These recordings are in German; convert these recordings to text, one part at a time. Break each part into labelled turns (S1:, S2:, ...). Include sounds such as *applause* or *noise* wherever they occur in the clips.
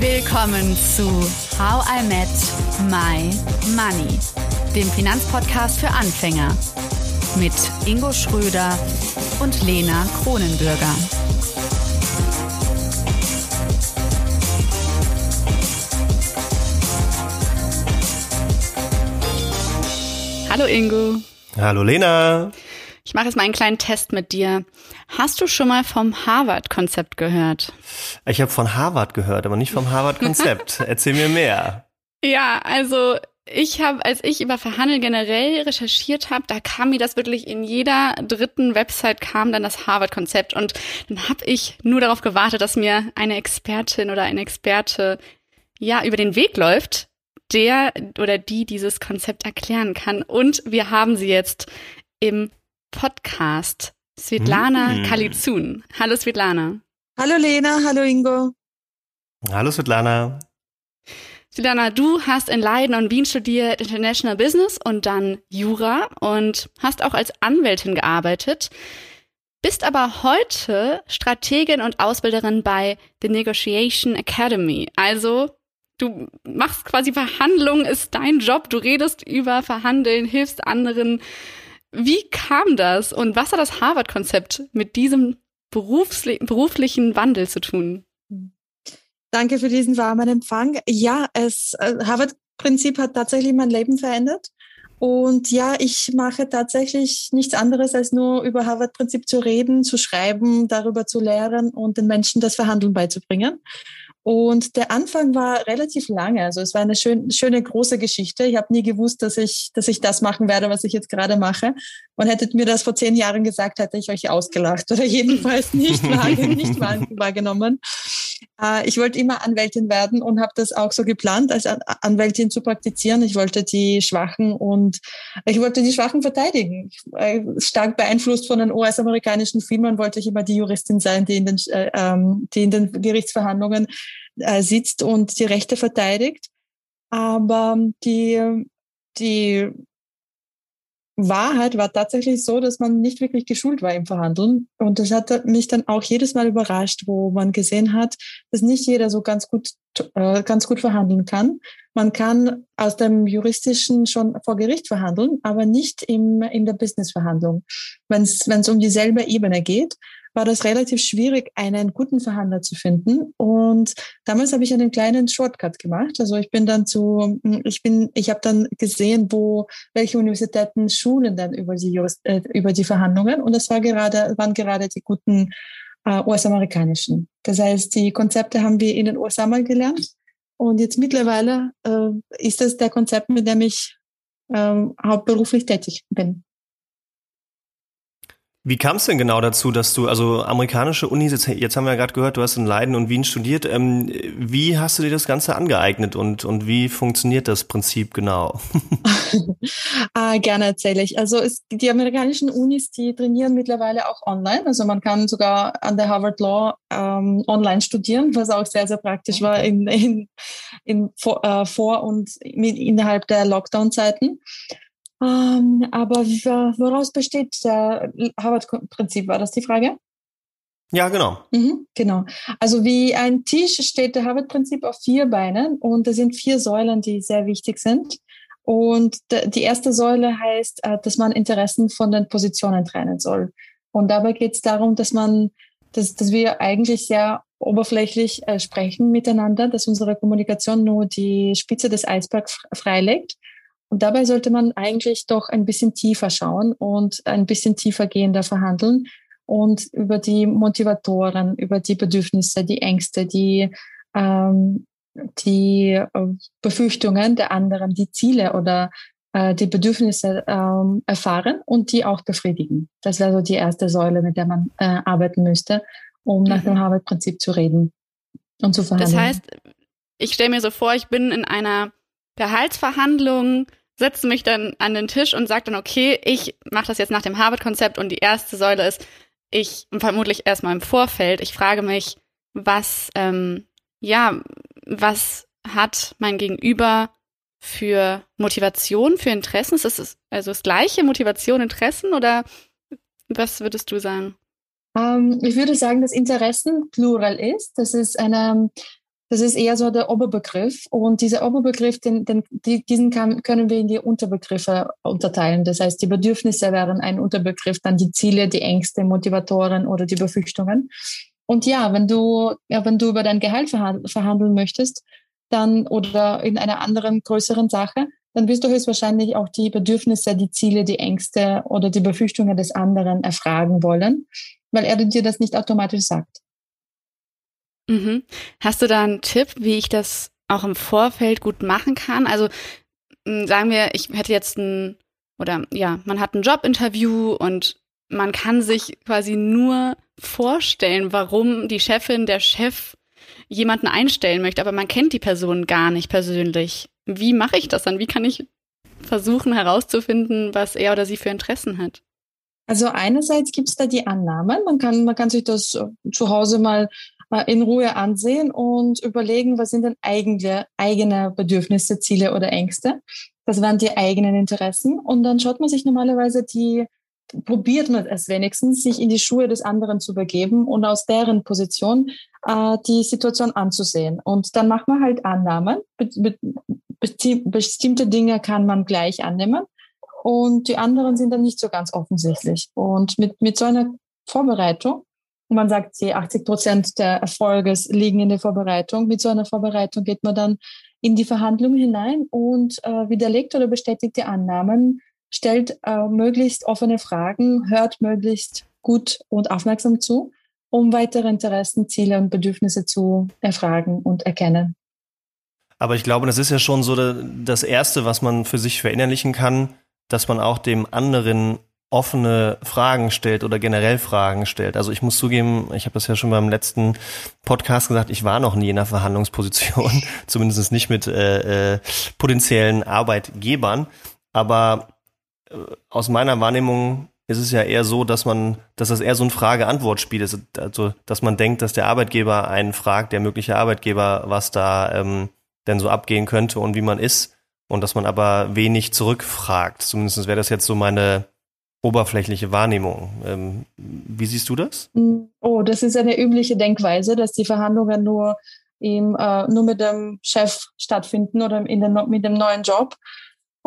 S1: Willkommen zu How I Met My Money, dem Finanzpodcast für Anfänger mit Ingo Schröder und Lena Kronenbürger. Hallo Ingo.
S2: Hallo Lena.
S1: Ich mache jetzt mal einen kleinen Test mit dir. Hast du schon mal vom Harvard-Konzept gehört?
S2: Ich habe von Harvard gehört, aber nicht vom Harvard-Konzept. *laughs* Erzähl mir mehr.
S1: Ja, also ich habe, als ich über Verhandeln generell recherchiert habe, da kam mir das wirklich in jeder dritten Website kam dann das Harvard-Konzept und dann habe ich nur darauf gewartet, dass mir eine Expertin oder ein Experte ja über den Weg läuft, der oder die dieses Konzept erklären kann. Und wir haben sie jetzt im Podcast. Svetlana mm. Kalizun. Hallo Svetlana.
S3: Hallo Lena, hallo Ingo.
S2: Hallo Svetlana.
S1: Svetlana, du hast in Leiden und Wien studiert International Business und dann Jura und hast auch als Anwältin gearbeitet, bist aber heute Strategin und Ausbilderin bei The Negotiation Academy. Also du machst quasi Verhandlungen, ist dein Job, du redest über Verhandeln, hilfst anderen wie kam das und was hat das Harvard-Konzept mit diesem beruflichen Wandel zu tun?
S3: Danke für diesen warmen Empfang. Ja, es äh, Harvard-Prinzip hat tatsächlich mein Leben verändert. Und ja, ich mache tatsächlich nichts anderes, als nur über Harvard-Prinzip zu reden, zu schreiben, darüber zu lehren und den Menschen das Verhandeln beizubringen. Und der Anfang war relativ lange. Also es war eine schön, schöne große Geschichte. Ich habe nie gewusst, dass ich, dass ich das machen werde, was ich jetzt gerade mache. Und hättet mir das vor zehn Jahren gesagt, hätte ich euch ausgelacht oder jedenfalls nicht, *laughs* wahr, nicht wahrgenommen. Äh, ich wollte immer Anwältin werden und habe das auch so geplant, als Anwältin zu praktizieren. Ich wollte die Schwachen und ich wollte die Schwachen verteidigen. Äh, stark beeinflusst von den US-amerikanischen Filmen wollte ich immer die Juristin sein, die in den, äh, ähm, die in den Gerichtsverhandlungen sitzt und die Rechte verteidigt. Aber die, die Wahrheit war tatsächlich so, dass man nicht wirklich geschult war im Verhandeln. Und das hat mich dann auch jedes Mal überrascht, wo man gesehen hat, dass nicht jeder so ganz gut, äh, ganz gut verhandeln kann. Man kann aus dem Juristischen schon vor Gericht verhandeln, aber nicht im, in der Businessverhandlung. Wenn es um dieselbe Ebene geht, war das relativ schwierig, einen guten Verhandler zu finden. Und damals habe ich einen kleinen Shortcut gemacht. Also ich bin dann zu, ich bin, ich habe dann gesehen, wo welche Universitäten schulen dann über die äh, über die Verhandlungen. Und das war gerade waren gerade die guten äh, US-amerikanischen. Das heißt, die Konzepte haben wir in den USA mal gelernt. Und jetzt mittlerweile äh, ist das der Konzept, mit dem ich äh, hauptberuflich tätig bin.
S2: Wie kam es denn genau dazu, dass du, also amerikanische Unis, jetzt, jetzt haben wir ja gerade gehört, du hast in Leiden und Wien studiert. Ähm, wie hast du dir das Ganze angeeignet und, und wie funktioniert das Prinzip genau? *laughs*
S3: ah, gerne erzähle ich. Also es, die amerikanischen Unis, die trainieren mittlerweile auch online. Also man kann sogar an der Harvard Law ähm, online studieren, was auch sehr, sehr praktisch war in, in, in vor, äh, vor und mit, innerhalb der Lockdown-Zeiten. Ähm, aber woraus besteht der Harvard-Prinzip? War das die Frage?
S2: Ja, genau.
S3: Mhm, genau. Also wie ein Tisch steht der Harvard-Prinzip auf vier Beinen und da sind vier Säulen, die sehr wichtig sind. Und die erste Säule heißt, äh, dass man Interessen von den Positionen trennen soll. Und dabei geht es darum, dass man, dass, dass wir eigentlich sehr oberflächlich äh, sprechen miteinander, dass unsere Kommunikation nur die Spitze des Eisbergs freilegt und dabei sollte man eigentlich doch ein bisschen tiefer schauen und ein bisschen tiefer gehender verhandeln und über die Motivatoren, über die Bedürfnisse, die Ängste, die, ähm, die äh, Befürchtungen der anderen, die Ziele oder äh, die Bedürfnisse ähm, erfahren und die auch befriedigen. Das wäre so die erste Säule, mit der man äh, arbeiten müsste, um mhm. nach dem Harvard-Prinzip zu reden und zu verhandeln.
S1: Das heißt, ich stelle mir so vor, ich bin in einer Gehaltsverhandlung, setze mich dann an den Tisch und sage dann, okay, ich mache das jetzt nach dem Harvard-Konzept und die erste Säule ist, ich vermutlich erstmal im Vorfeld, ich frage mich, was, ähm, ja, was hat mein Gegenüber für Motivation, für Interessen? Ist das also das gleiche Motivation, Interessen oder was würdest du sagen?
S3: Ähm, ich würde sagen, dass Interessen plural ist. Das ist eine Das ist eher so der Oberbegriff. Und dieser Oberbegriff, den, den, die, diesen kann, können wir in die Unterbegriffe unterteilen. Das heißt, die Bedürfnisse wären ein Unterbegriff, dann die Ziele, die Ängste, Motivatoren oder die Befürchtungen. Und ja, wenn du, ja, wenn du über dein Gehalt verhandeln möchtest, dann oder in einer anderen größeren Sache, dann wirst du höchstwahrscheinlich auch die Bedürfnisse, die Ziele, die Ängste oder die Befürchtungen des anderen erfragen wollen, weil er dir das nicht automatisch sagt.
S1: Mhm. Hast du da einen Tipp, wie ich das auch im Vorfeld gut machen kann? Also sagen wir, ich hätte jetzt ein, oder ja, man hat ein Jobinterview und man kann sich quasi nur vorstellen, warum die Chefin, der Chef jemanden einstellen möchte, aber man kennt die Person gar nicht persönlich. Wie mache ich das dann? Wie kann ich versuchen herauszufinden, was er oder sie für Interessen hat?
S3: Also einerseits gibt es da die Annahmen. Man kann, man kann sich das zu Hause mal äh, in Ruhe ansehen und überlegen, was sind denn eigene, eigene Bedürfnisse, Ziele oder Ängste. Das wären die eigenen Interessen. Und dann schaut man sich normalerweise die probiert man es wenigstens, sich in die Schuhe des anderen zu begeben und aus deren Position äh, die Situation anzusehen. Und dann macht man halt Annahmen. Be be bestimmte Dinge kann man gleich annehmen und die anderen sind dann nicht so ganz offensichtlich. Und mit, mit so einer Vorbereitung, und man sagt, die 80 Prozent der Erfolges liegen in der Vorbereitung, mit so einer Vorbereitung geht man dann in die Verhandlung hinein und äh, widerlegt oder bestätigt die Annahmen, stellt äh, möglichst offene Fragen, hört möglichst gut und aufmerksam zu, um weitere Interessen, Ziele und Bedürfnisse zu erfragen und erkennen.
S2: Aber ich glaube, das ist ja schon so das Erste, was man für sich verinnerlichen kann, dass man auch dem anderen offene Fragen stellt oder generell Fragen stellt. Also ich muss zugeben, ich habe das ja schon beim letzten Podcast gesagt, ich war noch nie in einer Verhandlungsposition, *laughs* zumindest nicht mit äh, äh, potenziellen Arbeitgebern. Aber äh, aus meiner Wahrnehmung ist es ja eher so, dass man, dass das eher so ein Frage-Antwort-Spiel ist. Also, dass man denkt, dass der Arbeitgeber einen fragt, der mögliche Arbeitgeber, was da ähm, denn so abgehen könnte und wie man ist. Und dass man aber wenig zurückfragt. Zumindest wäre das jetzt so meine oberflächliche Wahrnehmung. Ähm, wie siehst du das?
S3: Oh, das ist eine übliche Denkweise, dass die Verhandlungen nur, im, äh, nur mit dem Chef stattfinden oder in den, mit dem neuen Job.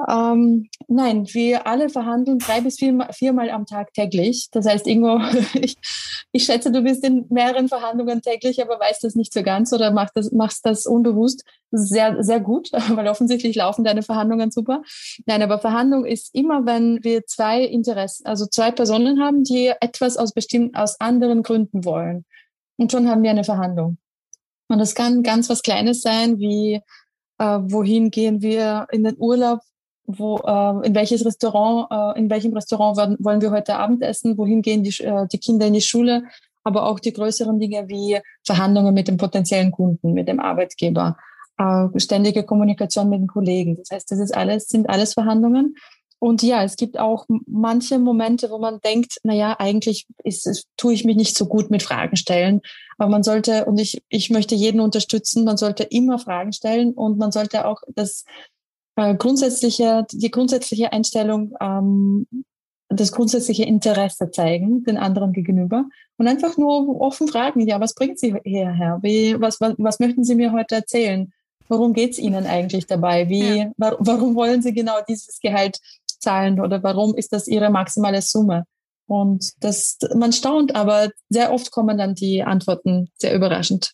S3: Ähm, nein, wir alle verhandeln drei bis vier, viermal am Tag täglich. Das heißt, Ingo, *laughs* ich, ich schätze, du bist in mehreren Verhandlungen täglich, aber weißt das nicht so ganz oder machst das, machst das unbewusst. sehr, sehr gut, *laughs* weil offensichtlich laufen deine Verhandlungen super. Nein, aber Verhandlung ist immer, wenn wir zwei Interessen, also zwei Personen haben, die etwas aus bestimmten, aus anderen Gründen wollen. Und schon haben wir eine Verhandlung. Und das kann ganz was Kleines sein, wie äh, wohin gehen wir in den Urlaub, wo, äh, in welches Restaurant, äh, in welchem Restaurant wollen, wollen wir heute Abend essen, wohin gehen die, äh, die Kinder in die Schule, aber auch die größeren Dinge wie Verhandlungen mit dem potenziellen Kunden, mit dem Arbeitgeber, äh, ständige Kommunikation mit den Kollegen. Das heißt, das ist alles, sind alles Verhandlungen. Und ja, es gibt auch manche Momente, wo man denkt, na ja, eigentlich ist, tue ich mich nicht so gut mit Fragen stellen. Aber man sollte, und ich, ich möchte jeden unterstützen, man sollte immer Fragen stellen und man sollte auch das äh, grundsätzliche, die grundsätzliche Einstellung, ähm, das grundsätzliche Interesse zeigen den anderen gegenüber und einfach nur offen fragen, ja, was bringt Sie hierher? Wie, was, was, was möchten Sie mir heute erzählen? Worum geht's Ihnen eigentlich dabei? Wie, ja. wa warum wollen Sie genau dieses Gehalt zahlen oder warum ist das Ihre maximale Summe? Und das, man staunt, aber sehr oft kommen dann die Antworten sehr überraschend.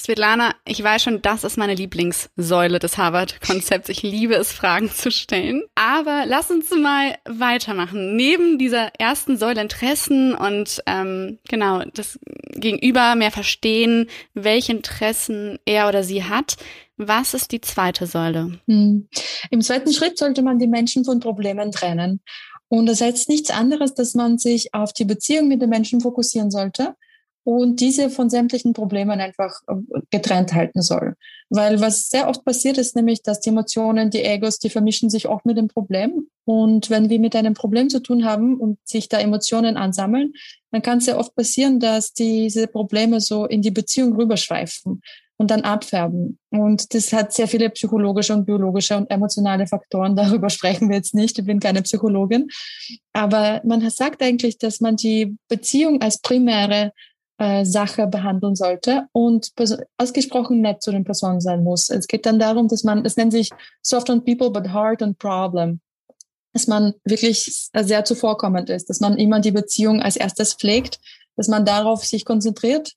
S1: Svetlana, ich weiß schon, das ist meine Lieblingssäule des Harvard-Konzepts. Ich liebe es, Fragen zu stellen. Aber lass uns mal weitermachen. Neben dieser ersten Säule Interessen und ähm, genau das Gegenüber mehr verstehen, welche Interessen er oder sie hat. Was ist die zweite Säule?
S3: Hm. Im zweiten Schritt sollte man die Menschen von Problemen trennen. Und das heißt nichts anderes, dass man sich auf die Beziehung mit den Menschen fokussieren sollte und diese von sämtlichen Problemen einfach äh, getrennt halten soll. Weil was sehr oft passiert ist nämlich, dass die Emotionen, die Egos, die vermischen sich auch mit dem Problem. Und wenn wir mit einem Problem zu tun haben und sich da Emotionen ansammeln, dann kann es sehr oft passieren, dass diese Probleme so in die Beziehung rüberschweifen und dann abfärben. Und das hat sehr viele psychologische und biologische und emotionale Faktoren. *laughs* Darüber sprechen wir jetzt nicht. Ich bin keine Psychologin. Aber man sagt eigentlich, dass man die Beziehung als primäre äh, Sache behandeln sollte und ausgesprochen nett zu den Personen sein muss. Es geht dann darum, dass man, es nennt sich Soft on People, but Hard on Problem. Dass man wirklich sehr zuvorkommend ist, dass man immer die Beziehung als erstes pflegt, dass man darauf sich konzentriert.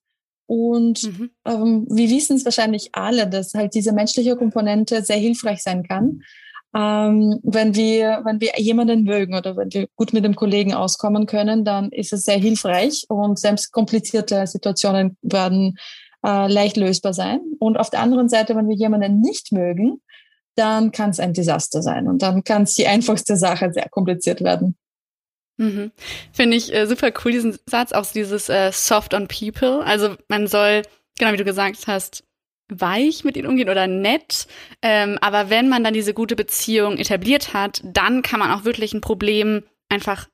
S3: Und mhm. ähm, wir wissen es wahrscheinlich alle, dass halt diese menschliche Komponente sehr hilfreich sein kann ähm, wenn wir, wenn wir jemanden mögen oder wenn wir gut mit dem Kollegen auskommen können, dann ist es sehr hilfreich und selbst komplizierte Situationen werden äh, leicht lösbar sein. Und auf der anderen Seite, wenn wir jemanden nicht mögen, dann kann es ein Desaster sein und dann kann es die einfachste Sache sehr kompliziert werden.
S1: Mhm. Finde ich äh, super cool, diesen Satz, auch dieses äh, Soft on People. Also man soll, genau wie du gesagt hast, weich mit ihnen umgehen oder nett. Ähm, aber wenn man dann diese gute Beziehung etabliert hat, dann kann man auch wirklich ein Problem einfach,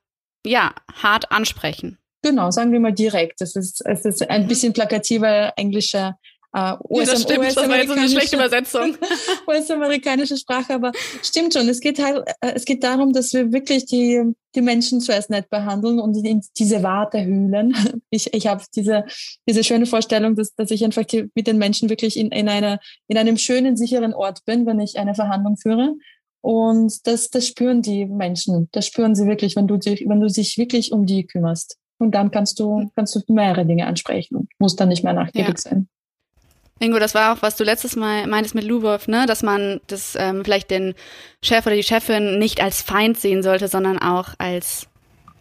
S1: ja, hart ansprechen.
S3: Genau, sagen wir mal direkt. Das ist, es ist ein mhm. bisschen plakativer englischer
S1: Uh, US ja, das stimmt, US das war jetzt eine schlechte Übersetzung. *laughs*
S3: US-amerikanische Sprache, aber stimmt schon. Es geht halt, äh, es geht darum, dass wir wirklich die, die Menschen zuerst nett behandeln und in diese Warte hühlen. *laughs* Ich, ich habe diese, diese schöne Vorstellung, dass, dass ich einfach die, mit den Menschen wirklich in, in, einer, in einem schönen, sicheren Ort bin, wenn ich eine Verhandlung führe. Und das, das spüren die Menschen. Das spüren sie wirklich, wenn du dich, wenn du dich wirklich um die kümmerst. Und dann kannst du, kannst du mehrere Dinge ansprechen und musst dann nicht mehr nachgiebig ja. sein.
S1: Ingo, das war auch, was du letztes Mal meintest mit Lubov, ne, dass man das ähm, vielleicht den Chef oder die Chefin nicht als Feind sehen sollte, sondern auch als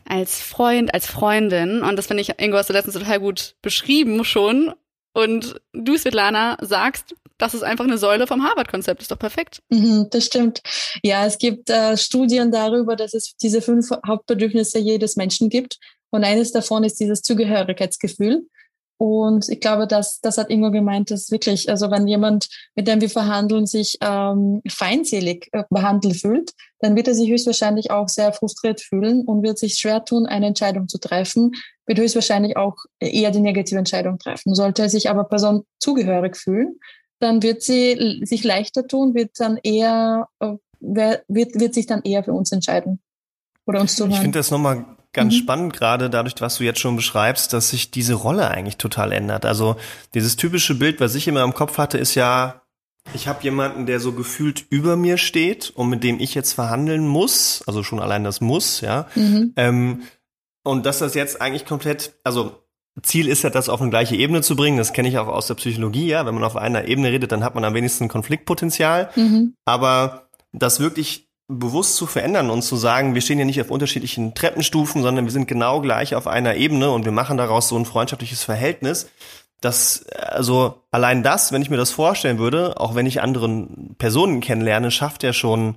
S1: als Freund, als Freundin. Und das finde ich, Ingo, hast du letztens total gut beschrieben schon. Und du, Svetlana, sagst, das ist einfach eine Säule vom Harvard-Konzept. Ist doch perfekt.
S3: Mhm, das stimmt. Ja, es gibt äh, Studien darüber, dass es diese fünf Hauptbedürfnisse jedes Menschen gibt. Und eines davon ist dieses Zugehörigkeitsgefühl. Und ich glaube, dass das hat Ingo gemeint, dass wirklich, also wenn jemand, mit dem wir verhandeln, sich ähm, feindselig äh, behandelt fühlt, dann wird er sich höchstwahrscheinlich auch sehr frustriert fühlen und wird sich schwer tun, eine Entscheidung zu treffen, wird höchstwahrscheinlich auch eher die negative Entscheidung treffen. Sollte er sich aber Person zugehörig fühlen, dann wird sie sich leichter tun, wird dann eher, äh, wird, wird sich dann eher für uns entscheiden oder uns zuhören.
S2: Ich finde das nochmal ganz mhm. spannend, gerade dadurch, was du jetzt schon beschreibst, dass sich diese Rolle eigentlich total ändert. Also dieses typische Bild, was ich immer im Kopf hatte, ist ja, ich habe jemanden, der so gefühlt über mir steht und mit dem ich jetzt verhandeln muss, also schon allein das muss, ja. Mhm. Ähm, und dass das jetzt eigentlich komplett, also Ziel ist ja, das auf eine gleiche Ebene zu bringen. Das kenne ich auch aus der Psychologie, ja. Wenn man auf einer Ebene redet, dann hat man am wenigsten Konfliktpotenzial. Mhm. Aber das wirklich bewusst zu verändern und zu sagen, wir stehen ja nicht auf unterschiedlichen Treppenstufen, sondern wir sind genau gleich auf einer Ebene und wir machen daraus so ein freundschaftliches Verhältnis. Das, also allein das, wenn ich mir das vorstellen würde, auch wenn ich anderen Personen kennenlerne, schafft ja schon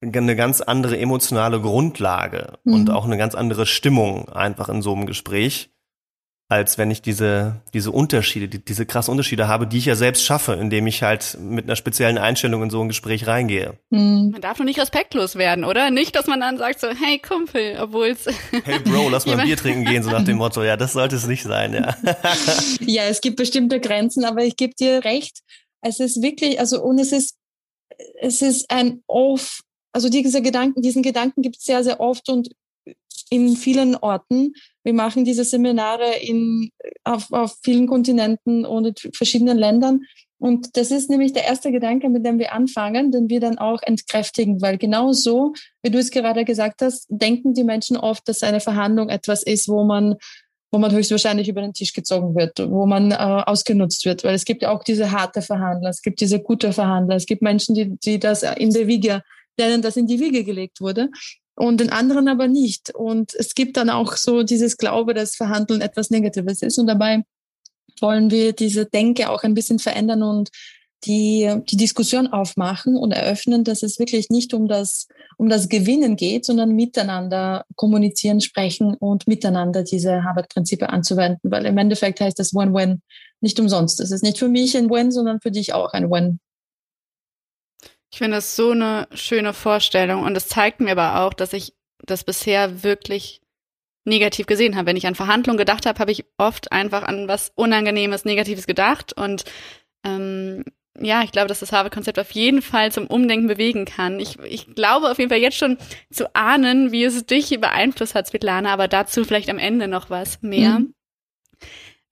S2: eine ganz andere emotionale Grundlage mhm. und auch eine ganz andere Stimmung einfach in so einem Gespräch als wenn ich diese, diese Unterschiede, die, diese krassen Unterschiede habe, die ich ja selbst schaffe, indem ich halt mit einer speziellen Einstellung in so ein Gespräch reingehe.
S1: Mhm. Man darf nur nicht respektlos werden, oder? Nicht, dass man dann sagt so, hey Kumpel, obwohl es. *laughs*
S2: Hey Bro, lass mal ein Bier trinken gehen, so nach dem Motto. Ja, das sollte es nicht sein, ja. *laughs*
S3: ja, es gibt bestimmte Grenzen, aber ich gebe dir recht. Es ist wirklich, also, und es ist, es ist ein oft, also diese Gedanken, diesen Gedanken gibt es sehr, sehr oft und in vielen Orten. Wir machen diese Seminare in, auf, auf vielen Kontinenten und in verschiedenen Ländern. Und das ist nämlich der erste Gedanke, mit dem wir anfangen, den wir dann auch entkräftigen, weil genau so, wie du es gerade gesagt hast, denken die Menschen oft, dass eine Verhandlung etwas ist, wo man wo man höchstwahrscheinlich über den Tisch gezogen wird, wo man äh, ausgenutzt wird, weil es gibt ja auch diese harte Verhandler, es gibt diese gute Verhandler, es gibt Menschen, die, die das in der Wiege, denen das in die Wiege gelegt wurde und den anderen aber nicht. Und es gibt dann auch so dieses Glaube, dass Verhandeln etwas Negatives ist. Und dabei wollen wir diese Denke auch ein bisschen verändern und die, die Diskussion aufmachen und eröffnen, dass es wirklich nicht um das, um das Gewinnen geht, sondern miteinander kommunizieren, sprechen und miteinander diese Harvard-Prinzipien anzuwenden, weil im Endeffekt heißt das Win-Win nicht umsonst. Es ist nicht für mich ein Win, sondern für dich auch ein Win.
S1: Ich finde das so eine schöne Vorstellung und es zeigt mir aber auch, dass ich das bisher wirklich negativ gesehen habe. Wenn ich an Verhandlungen gedacht habe, habe ich oft einfach an was Unangenehmes, Negatives gedacht und ähm, ja, ich glaube, dass das Harvard-Konzept auf jeden Fall zum Umdenken bewegen kann. Ich, ich glaube auf jeden Fall jetzt schon zu ahnen, wie es dich beeinflusst hat, Svetlana, aber dazu vielleicht am Ende noch was mehr. Mhm.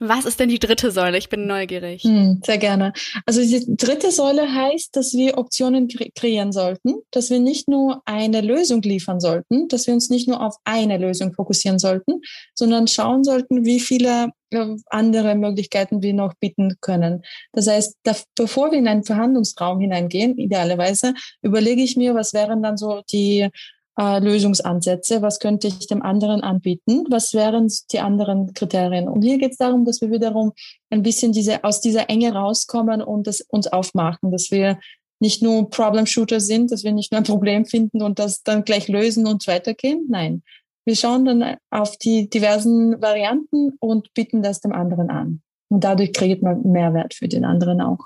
S1: Was ist denn die dritte Säule? Ich bin neugierig.
S3: Hm, sehr gerne. Also die dritte Säule heißt, dass wir Optionen kre kreieren sollten, dass wir nicht nur eine Lösung liefern sollten, dass wir uns nicht nur auf eine Lösung fokussieren sollten, sondern schauen sollten, wie viele äh, andere Möglichkeiten wir noch bieten können. Das heißt, da, bevor wir in einen Verhandlungsraum hineingehen, idealerweise, überlege ich mir, was wären dann so die äh, Lösungsansätze, was könnte ich dem anderen anbieten, was wären die anderen Kriterien. Und hier geht es darum, dass wir wiederum ein bisschen diese, aus dieser Enge rauskommen und das uns aufmachen, dass wir nicht nur Problem-Shooter sind, dass wir nicht nur ein Problem finden und das dann gleich lösen und weitergehen. Nein, wir schauen dann auf die diversen Varianten und bieten das dem anderen an. Und dadurch kreiert man Mehrwert für den anderen auch.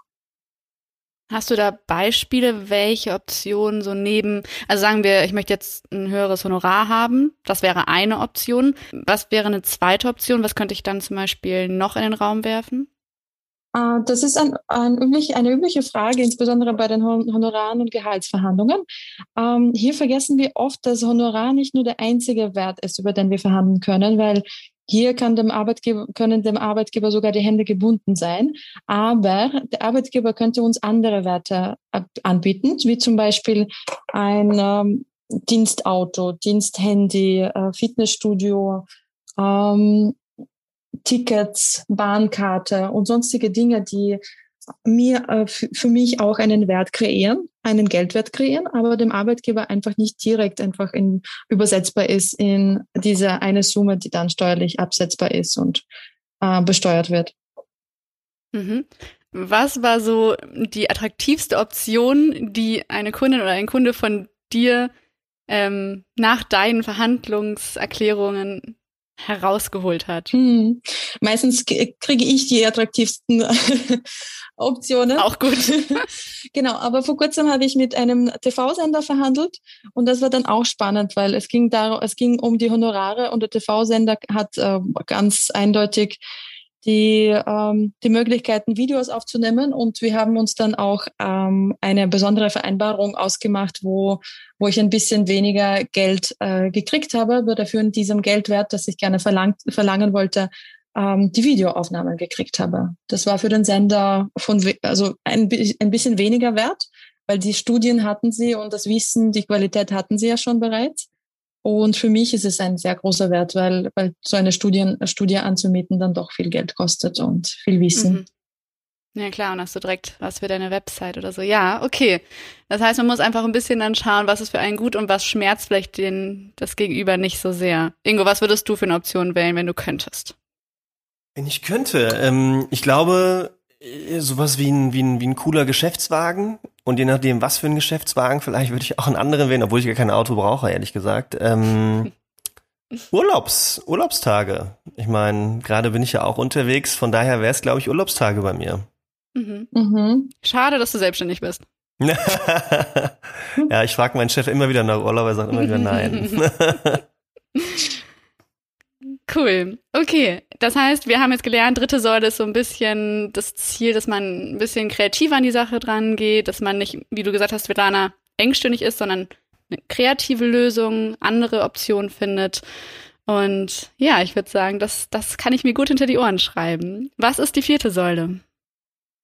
S1: Hast du da Beispiele, welche Optionen so neben, also sagen wir, ich möchte jetzt ein höheres Honorar haben, das wäre eine Option. Was wäre eine zweite Option? Was könnte ich dann zum Beispiel noch in den Raum werfen?
S3: Ah, das ist ein, ein üblich, eine übliche Frage, insbesondere bei den Honoraren und Gehaltsverhandlungen. Ähm, hier vergessen wir oft, dass Honorar nicht nur der einzige Wert ist, über den wir verhandeln können, weil hier kann dem Arbeitgeber, können dem Arbeitgeber sogar die Hände gebunden sein. Aber der Arbeitgeber könnte uns andere Werte anbieten, wie zum Beispiel ein ähm, Dienstauto, Diensthandy, äh, Fitnessstudio, ähm, Tickets, Bahnkarte und sonstige Dinge, die mir äh, für mich auch einen Wert kreieren, einen Geldwert kreieren, aber dem Arbeitgeber einfach nicht direkt einfach in, übersetzbar ist in diese eine Summe, die dann steuerlich absetzbar ist und äh, besteuert wird.
S1: Mhm. Was war so die attraktivste Option, die eine Kundin oder ein Kunde von dir ähm, nach deinen Verhandlungserklärungen herausgeholt hat?
S3: Hm. Meistens kriege ich die attraktivsten *laughs* Optionen.
S1: Auch gut. *laughs*
S3: genau, aber vor kurzem habe ich mit einem TV-Sender verhandelt und das war dann auch spannend, weil es ging darum, es ging um die Honorare und der TV-Sender hat äh, ganz eindeutig die, ähm, die Möglichkeiten, Videos aufzunehmen. Und wir haben uns dann auch ähm, eine besondere Vereinbarung ausgemacht, wo, wo ich ein bisschen weniger Geld äh, gekriegt habe, aber dafür in diesem Geldwert, das ich gerne verlangt, verlangen wollte, ähm, die Videoaufnahmen gekriegt habe. Das war für den Sender von, also ein, ein bisschen weniger wert, weil die Studien hatten sie und das Wissen, die Qualität hatten sie ja schon bereits. Und für mich ist es ein sehr großer Wert, weil, weil so eine Studie, Studie anzumieten dann doch viel Geld kostet und viel Wissen. Mhm.
S1: Ja klar, und hast du direkt was für deine Website oder so. Ja, okay. Das heißt, man muss einfach ein bisschen dann schauen, was ist für einen gut und was schmerzt vielleicht den, das Gegenüber nicht so sehr. Ingo, was würdest du für eine Option wählen, wenn du könntest?
S2: Wenn ich könnte, ähm, ich glaube, äh, sowas wie ein, wie, ein, wie ein cooler Geschäftswagen und je nachdem, was für ein Geschäftswagen, vielleicht würde ich auch einen anderen wählen, obwohl ich gar kein Auto brauche, ehrlich gesagt. Ähm, *laughs* Urlaubs, Urlaubstage. Ich meine, gerade bin ich ja auch unterwegs, von daher wäre es, glaube ich, Urlaubstage bei mir.
S1: Mhm. Mhm. Schade, dass du selbstständig bist. *laughs*
S2: ja, ich frage meinen Chef immer wieder nach Urlaub, er sagt immer wieder nein. *laughs*
S1: Cool. Okay. Das heißt, wir haben jetzt gelernt, dritte Säule ist so ein bisschen das Ziel, dass man ein bisschen kreativer an die Sache dran geht, dass man nicht, wie du gesagt hast, Svetlana, engstirnig ist, sondern eine kreative Lösung, andere Optionen findet. Und ja, ich würde sagen, das, das kann ich mir gut hinter die Ohren schreiben. Was ist die vierte Säule?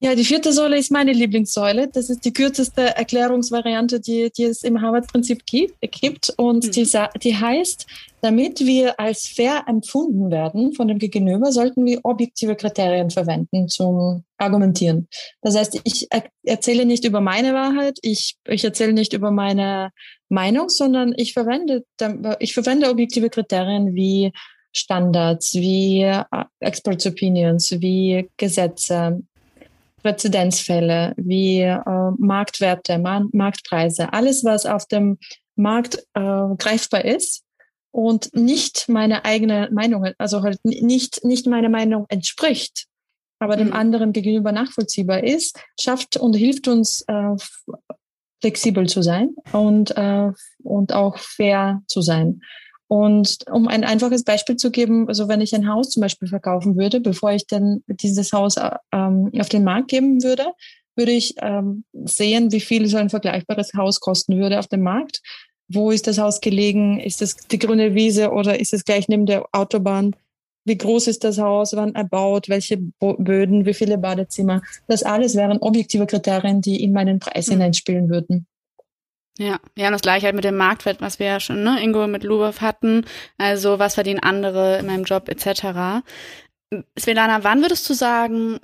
S3: Ja, die vierte Säule ist meine Lieblingssäule. Das ist die kürzeste Erklärungsvariante, die, die es im Harvard-Prinzip gibt. Und mhm. die, die heißt, damit wir als fair empfunden werden von dem Gegenüber, sollten wir objektive Kriterien verwenden zum Argumentieren. Das heißt, ich erzähle nicht über meine Wahrheit, ich, ich erzähle nicht über meine Meinung, sondern ich verwende, ich verwende objektive Kriterien wie Standards, wie äh, Experts Opinions, wie Gesetze, Präzedenzfälle wie äh, Marktwerte, Ma Marktpreise, alles, was auf dem Markt äh, greifbar ist und nicht meine eigene Meinung, also halt nicht, nicht meine Meinung entspricht, aber dem mhm. anderen gegenüber nachvollziehbar ist, schafft und hilft uns, äh, flexibel zu sein und, äh, und auch fair zu sein. Und um ein einfaches Beispiel zu geben, also wenn ich ein Haus zum Beispiel verkaufen würde, bevor ich dann dieses Haus ähm, auf den Markt geben würde, würde ich ähm, sehen, wie viel so ein vergleichbares Haus kosten würde auf dem Markt. Wo ist das Haus gelegen? Ist es die grüne Wiese oder ist es gleich neben der Autobahn? wie groß ist das Haus, wann erbaut, welche Böden, wie viele Badezimmer. Das alles wären objektive Kriterien, die in meinen Preis mhm. hineinspielen würden.
S1: Ja, ja, und das gleiche halt mit dem Marktwert, was wir ja schon, ne, Ingo mit Lubov hatten. Also, was verdienen andere in meinem Job, etc. Svelana, wann würdest du sagen,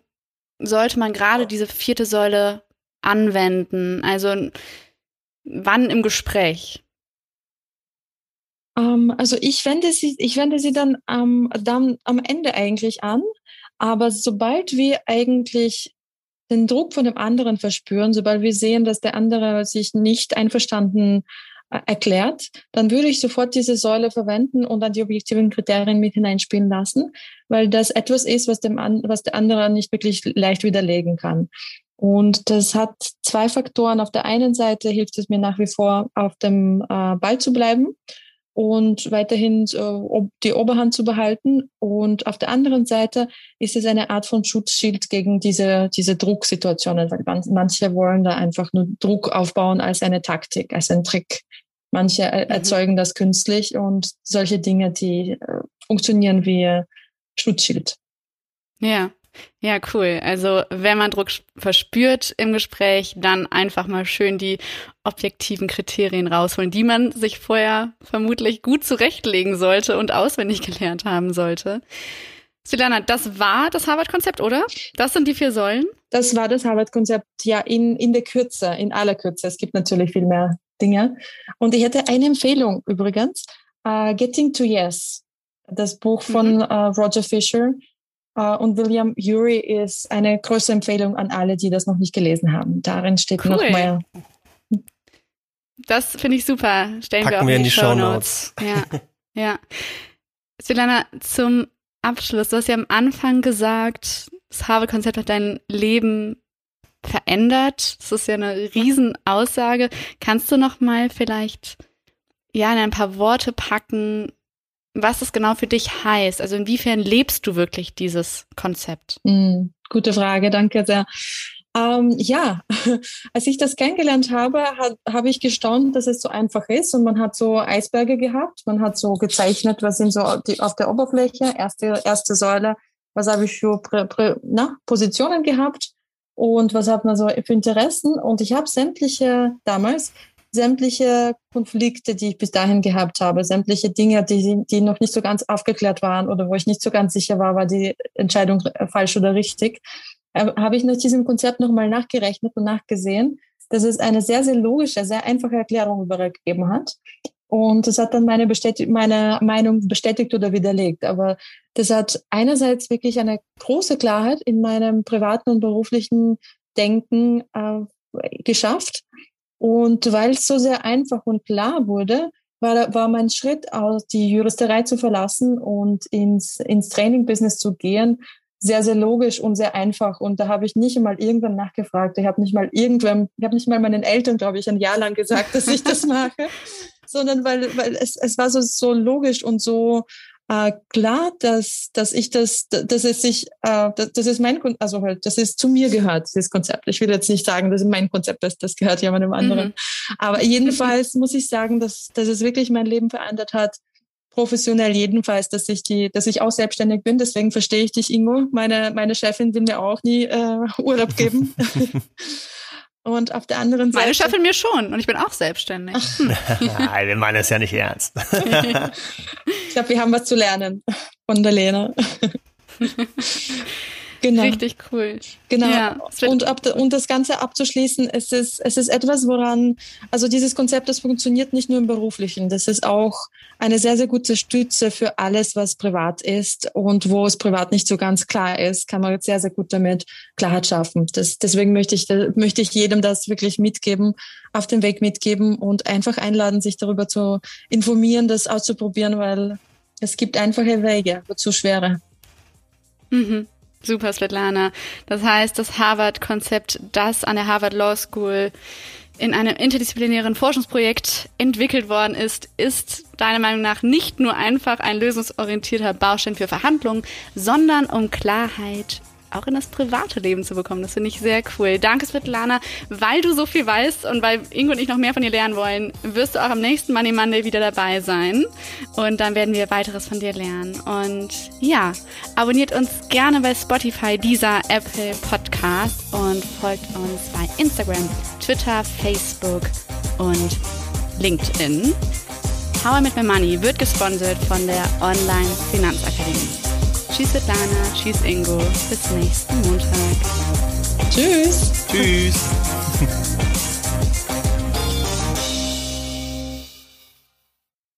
S1: sollte man gerade diese vierte Säule anwenden? Also, wann im Gespräch?
S3: Um, ähm, also, ich wende sie, ich wende sie dann, um, dann am Ende eigentlich an. Aber sobald wir eigentlich den Druck von dem anderen verspüren, sobald wir sehen, dass der andere sich nicht einverstanden äh, erklärt, dann würde ich sofort diese Säule verwenden und dann die objektiven Kriterien mit hineinspielen lassen, weil das etwas ist, was, dem was der andere nicht wirklich leicht widerlegen kann. Und das hat zwei Faktoren. Auf der einen Seite hilft es mir nach wie vor, auf dem äh, Ball zu bleiben und weiterhin äh, die Oberhand zu behalten. Und auf der anderen Seite ist es eine Art von Schutzschild gegen diese, diese Drucksituationen, weil man, manche wollen da einfach nur Druck aufbauen als eine Taktik, als ein Trick. Manche mhm. erzeugen das künstlich und solche Dinge, die äh, funktionieren wie Schutzschild.
S1: Ja, ja, cool. Also wenn man Druck verspürt im Gespräch, dann einfach mal schön die objektiven Kriterien rausholen, die man sich vorher vermutlich gut zurechtlegen sollte und auswendig gelernt haben sollte. Silana, das war das Harvard-Konzept, oder? Das sind die vier Säulen?
S3: Das war das Harvard-Konzept, ja, in, in der Kürze, in aller Kürze. Es gibt natürlich viel mehr Dinge. Und ich hätte eine Empfehlung übrigens. Uh, Getting to Yes, das Buch von mhm. uh, Roger Fisher und William Ury ist eine große Empfehlung an alle, die das noch nicht gelesen haben. Darin steht cool. noch mehr.
S1: Das finde ich super. Stellen
S2: Packen
S1: wir auch
S2: wir in die Show Notes.
S1: Ja, *laughs* ja. Silana, zum Abschluss, du hast ja am Anfang gesagt, das Harvard-Konzept hat dein Leben verändert. Das ist ja eine Riesenaussage. Kannst du noch mal vielleicht ja in ein paar Worte packen, was es genau für dich heißt. Also inwiefern lebst du wirklich dieses Konzept?
S3: Mm, gute Frage, danke sehr. Ähm, ja, *laughs* als ich das kennengelernt habe, habe ich gestaunt, dass es so einfach ist und man hat so Eisberge gehabt, man hat so gezeichnet, was sind so die, auf der Oberfläche, erste, erste Säule, was habe ich für Prä, Prä, na, Positionen gehabt und was hat man so für Interessen und ich habe sämtliche damals sämtliche Konflikte, die ich bis dahin gehabt habe, sämtliche Dinge, die, die noch nicht so ganz aufgeklärt waren oder wo ich nicht so ganz sicher war, war die Entscheidung falsch oder richtig, äh, habe ich nach diesem Konzept nochmal nachgerechnet und nachgesehen, dass es eine sehr, sehr logische, sehr einfache Erklärung übergeben hat. Und das hat dann meine, meine Meinung bestätigt oder widerlegt. Aber das hat einerseits wirklich eine große Klarheit in meinem privaten und beruflichen Denken äh, geschafft. Und weil es so sehr einfach und klar wurde, war, war mein Schritt aus, die Juristerei zu verlassen und ins, ins Training-Business zu gehen, sehr, sehr logisch und sehr einfach. Und da habe ich nicht einmal irgendwann nachgefragt. Ich habe nicht mal irgendwann, ich habe nicht mal meinen Eltern, glaube ich, ein Jahr lang gesagt, dass ich das *laughs* mache, sondern weil, weil es, es war so, so logisch und so äh, klar, dass, dass ich das, dass es sich, äh, dass, das ist mein, also halt, dass es zu mir gehört, dieses Konzept. Ich will jetzt nicht sagen, dass es mein Konzept ist, das gehört jemandem anderen. Mhm. Aber jedenfalls *laughs* muss ich sagen, dass, dass es wirklich mein Leben verändert hat. Professionell jedenfalls, dass ich die, dass ich auch selbstständig bin. Deswegen verstehe ich dich, Ingo. Meine, meine Chefin will mir auch nie äh, *laughs* Urlaub geben. *laughs* Und auf der anderen Seite.
S1: Meine Chefin mir schon und ich bin auch selbstständig.
S2: Nein, wir meinen es ja nicht ernst.
S3: Ich glaube, wir haben was zu lernen von der Lena. *laughs*
S1: Genau. Richtig cool.
S3: Genau. Ja, und, ab, und das Ganze abzuschließen, es ist, es ist etwas, woran, also dieses Konzept, das funktioniert nicht nur im Beruflichen. Das ist auch eine sehr, sehr gute Stütze für alles, was privat ist und wo es privat nicht so ganz klar ist, kann man jetzt sehr, sehr gut damit Klarheit schaffen. Das, deswegen möchte ich, möchte ich jedem das wirklich mitgeben, auf den Weg mitgeben und einfach einladen, sich darüber zu informieren, das auszuprobieren, weil es gibt einfache Wege, wozu schwere.
S1: Mhm. Super, Svetlana. Das heißt, das Harvard-Konzept, das an der Harvard Law School in einem interdisziplinären Forschungsprojekt entwickelt worden ist, ist deiner Meinung nach nicht nur einfach ein lösungsorientierter Baustein für Verhandlungen, sondern um Klarheit auch in das private Leben zu bekommen. Das finde ich sehr cool. Danke, Svetlana. Weil du so viel weißt und weil Ingo und ich noch mehr von dir lernen wollen, wirst du auch am nächsten Money Monday wieder dabei sein. Und dann werden wir weiteres von dir lernen. Und ja, abonniert uns gerne bei Spotify, dieser Apple Podcast und folgt uns bei Instagram, Twitter, Facebook und LinkedIn. How I Met My Money wird gesponsert von der Online Finanzakademie. Tschüss Svetlana, tschüss Ingo, bis nächsten Montag.
S3: Tschüss.
S2: Tschüss.